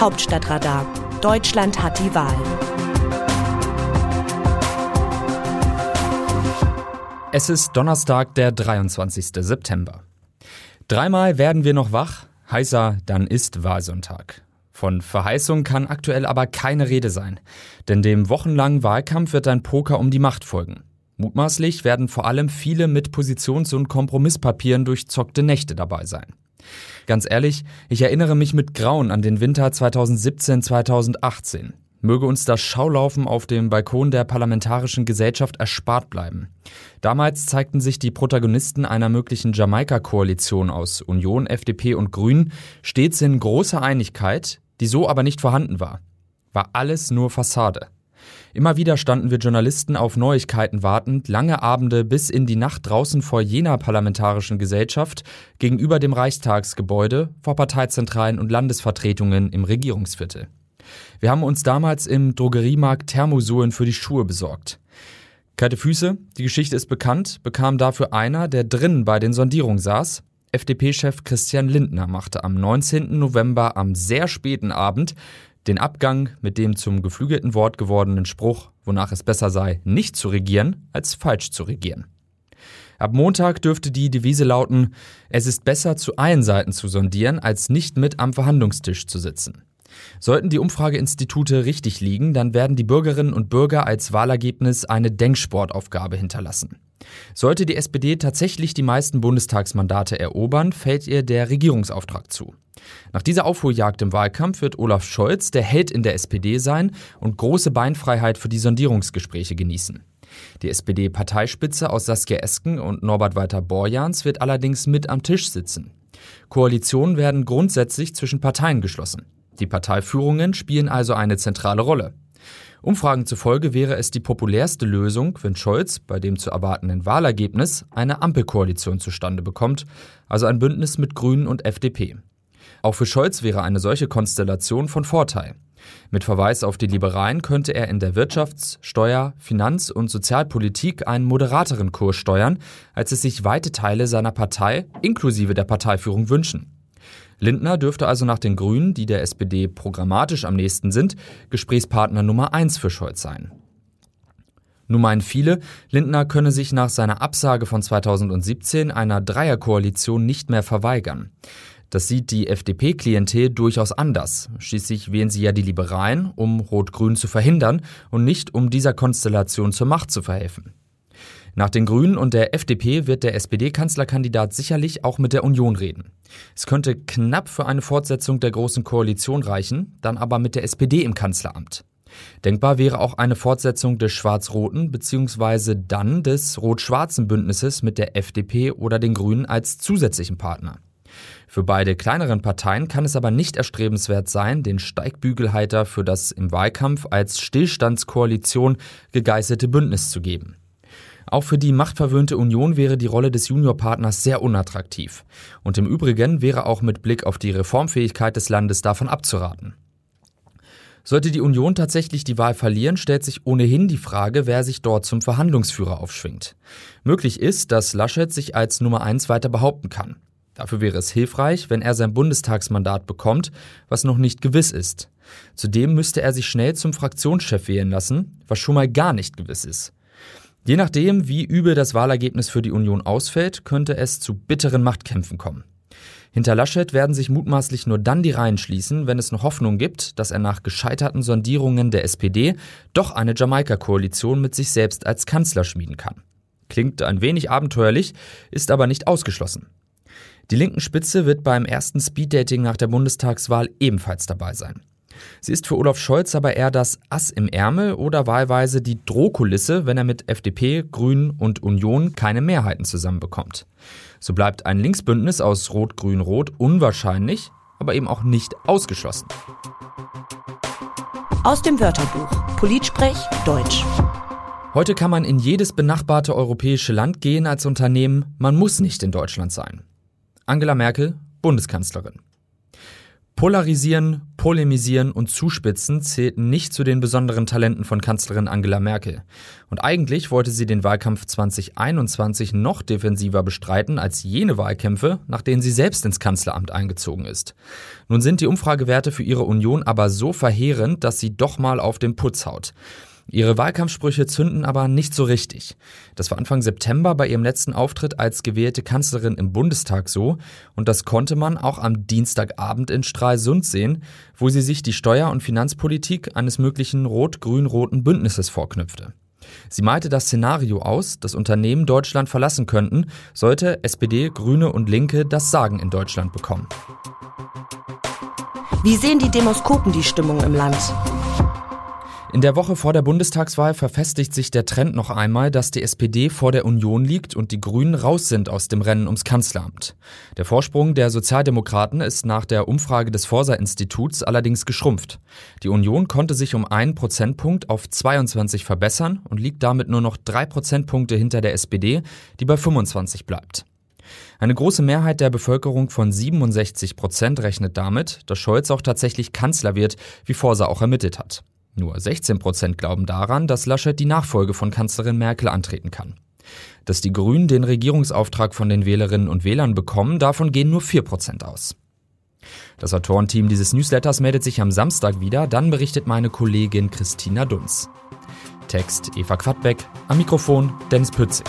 Hauptstadtradar. Deutschland hat die Wahl. Es ist Donnerstag, der 23. September. Dreimal werden wir noch wach, heißer, dann ist Wahlsonntag. Von Verheißung kann aktuell aber keine Rede sein, denn dem wochenlangen Wahlkampf wird ein Poker um die Macht folgen. Mutmaßlich werden vor allem viele mit Positions- und Kompromisspapieren durchzockte Nächte dabei sein. Ganz ehrlich, ich erinnere mich mit Grauen an den Winter 2017-2018. Möge uns das Schaulaufen auf dem Balkon der Parlamentarischen Gesellschaft erspart bleiben. Damals zeigten sich die Protagonisten einer möglichen Jamaika-Koalition aus Union, FDP und Grünen stets in großer Einigkeit, die so aber nicht vorhanden war. War alles nur Fassade. Immer wieder standen wir Journalisten auf Neuigkeiten wartend, lange Abende bis in die Nacht draußen vor jener parlamentarischen Gesellschaft, gegenüber dem Reichstagsgebäude, vor Parteizentralen und Landesvertretungen im Regierungsviertel. Wir haben uns damals im Drogeriemarkt Thermosohlen für die Schuhe besorgt. Kalte Füße, die Geschichte ist bekannt, bekam dafür einer, der drinnen bei den Sondierungen saß. FDP-Chef Christian Lindner machte am 19. November am sehr späten Abend den Abgang mit dem zum geflügelten Wort gewordenen Spruch, wonach es besser sei, nicht zu regieren, als falsch zu regieren. Ab Montag dürfte die Devise lauten, es ist besser zu allen Seiten zu sondieren, als nicht mit am Verhandlungstisch zu sitzen. Sollten die Umfrageinstitute richtig liegen, dann werden die Bürgerinnen und Bürger als Wahlergebnis eine Denksportaufgabe hinterlassen. Sollte die SPD tatsächlich die meisten Bundestagsmandate erobern, fällt ihr der Regierungsauftrag zu. Nach dieser Aufholjagd im Wahlkampf wird Olaf Scholz der Held in der SPD sein und große Beinfreiheit für die Sondierungsgespräche genießen. Die SPD-Parteispitze aus Saskia Esken und Norbert Walter Borjans wird allerdings mit am Tisch sitzen. Koalitionen werden grundsätzlich zwischen Parteien geschlossen. Die Parteiführungen spielen also eine zentrale Rolle. Umfragen zufolge wäre es die populärste Lösung, wenn Scholz bei dem zu erwartenden Wahlergebnis eine Ampelkoalition zustande bekommt, also ein Bündnis mit Grünen und FDP. Auch für Scholz wäre eine solche Konstellation von Vorteil. Mit Verweis auf die Liberalen könnte er in der Wirtschafts-, Steuer-, Finanz- und Sozialpolitik einen moderateren Kurs steuern, als es sich weite Teile seiner Partei inklusive der Parteiführung wünschen. Lindner dürfte also nach den Grünen, die der SPD programmatisch am nächsten sind, Gesprächspartner Nummer eins für Scholz sein. Nun meinen viele, Lindner könne sich nach seiner Absage von 2017 einer Dreierkoalition nicht mehr verweigern. Das sieht die FDP-Klientel durchaus anders. Schließlich wählen sie ja die Liberalen, um Rot-Grün zu verhindern und nicht um dieser Konstellation zur Macht zu verhelfen. Nach den Grünen und der FDP wird der SPD-Kanzlerkandidat sicherlich auch mit der Union reden. Es könnte knapp für eine Fortsetzung der Großen Koalition reichen, dann aber mit der SPD im Kanzleramt. Denkbar wäre auch eine Fortsetzung des schwarz-roten bzw. dann des rot-schwarzen Bündnisses mit der FDP oder den Grünen als zusätzlichen Partner. Für beide kleineren Parteien kann es aber nicht erstrebenswert sein, den Steigbügelhalter für das im Wahlkampf als Stillstandskoalition gegeißelte Bündnis zu geben. Auch für die machtverwöhnte Union wäre die Rolle des Juniorpartners sehr unattraktiv. Und im Übrigen wäre auch mit Blick auf die Reformfähigkeit des Landes davon abzuraten. Sollte die Union tatsächlich die Wahl verlieren, stellt sich ohnehin die Frage, wer sich dort zum Verhandlungsführer aufschwingt. Möglich ist, dass Laschet sich als Nummer eins weiter behaupten kann. Dafür wäre es hilfreich, wenn er sein Bundestagsmandat bekommt, was noch nicht gewiss ist. Zudem müsste er sich schnell zum Fraktionschef wählen lassen, was schon mal gar nicht gewiss ist. Je nachdem, wie übel das Wahlergebnis für die Union ausfällt, könnte es zu bitteren Machtkämpfen kommen. Hinter Laschet werden sich mutmaßlich nur dann die Reihen schließen, wenn es noch Hoffnung gibt, dass er nach gescheiterten Sondierungen der SPD doch eine Jamaika-Koalition mit sich selbst als Kanzler schmieden kann. Klingt ein wenig abenteuerlich, ist aber nicht ausgeschlossen. Die linken Spitze wird beim ersten Speeddating nach der Bundestagswahl ebenfalls dabei sein. Sie ist für Olaf Scholz aber eher das Ass im Ärmel oder wahlweise die Drohkulisse, wenn er mit FDP, Grünen und Union keine Mehrheiten zusammenbekommt. So bleibt ein Linksbündnis aus Rot-Grün-Rot unwahrscheinlich, aber eben auch nicht ausgeschlossen. Aus dem Wörterbuch Politsprech Deutsch. Heute kann man in jedes benachbarte europäische Land gehen als Unternehmen, man muss nicht in Deutschland sein. Angela Merkel, Bundeskanzlerin. Polarisieren, Polemisieren und Zuspitzen zählten nicht zu den besonderen Talenten von Kanzlerin Angela Merkel. Und eigentlich wollte sie den Wahlkampf 2021 noch defensiver bestreiten als jene Wahlkämpfe, nach denen sie selbst ins Kanzleramt eingezogen ist. Nun sind die Umfragewerte für ihre Union aber so verheerend, dass sie doch mal auf den Putz haut. Ihre Wahlkampfsprüche zünden aber nicht so richtig. Das war Anfang September bei ihrem letzten Auftritt als gewählte Kanzlerin im Bundestag so und das konnte man auch am Dienstagabend in Stralsund sehen, wo sie sich die Steuer- und Finanzpolitik eines möglichen rot-grün-roten Bündnisses vorknüpfte. Sie malte das Szenario aus, dass Unternehmen Deutschland verlassen könnten, sollte SPD, Grüne und Linke das Sagen in Deutschland bekommen. Wie sehen die Demoskopen die Stimmung im Land? In der Woche vor der Bundestagswahl verfestigt sich der Trend noch einmal, dass die SPD vor der Union liegt und die Grünen raus sind aus dem Rennen ums Kanzleramt. Der Vorsprung der Sozialdemokraten ist nach der Umfrage des Forsa-Instituts allerdings geschrumpft. Die Union konnte sich um einen Prozentpunkt auf 22 verbessern und liegt damit nur noch drei Prozentpunkte hinter der SPD, die bei 25 bleibt. Eine große Mehrheit der Bevölkerung von 67 Prozent rechnet damit, dass Scholz auch tatsächlich Kanzler wird, wie Forsa auch ermittelt hat. Nur 16 Prozent glauben daran, dass Laschet die Nachfolge von Kanzlerin Merkel antreten kann. Dass die Grünen den Regierungsauftrag von den Wählerinnen und Wählern bekommen, davon gehen nur 4 Prozent aus. Das Autorenteam dieses Newsletters meldet sich am Samstag wieder, dann berichtet meine Kollegin Christina Dunz. Text Eva Quadbeck, am Mikrofon Dennis Pützig.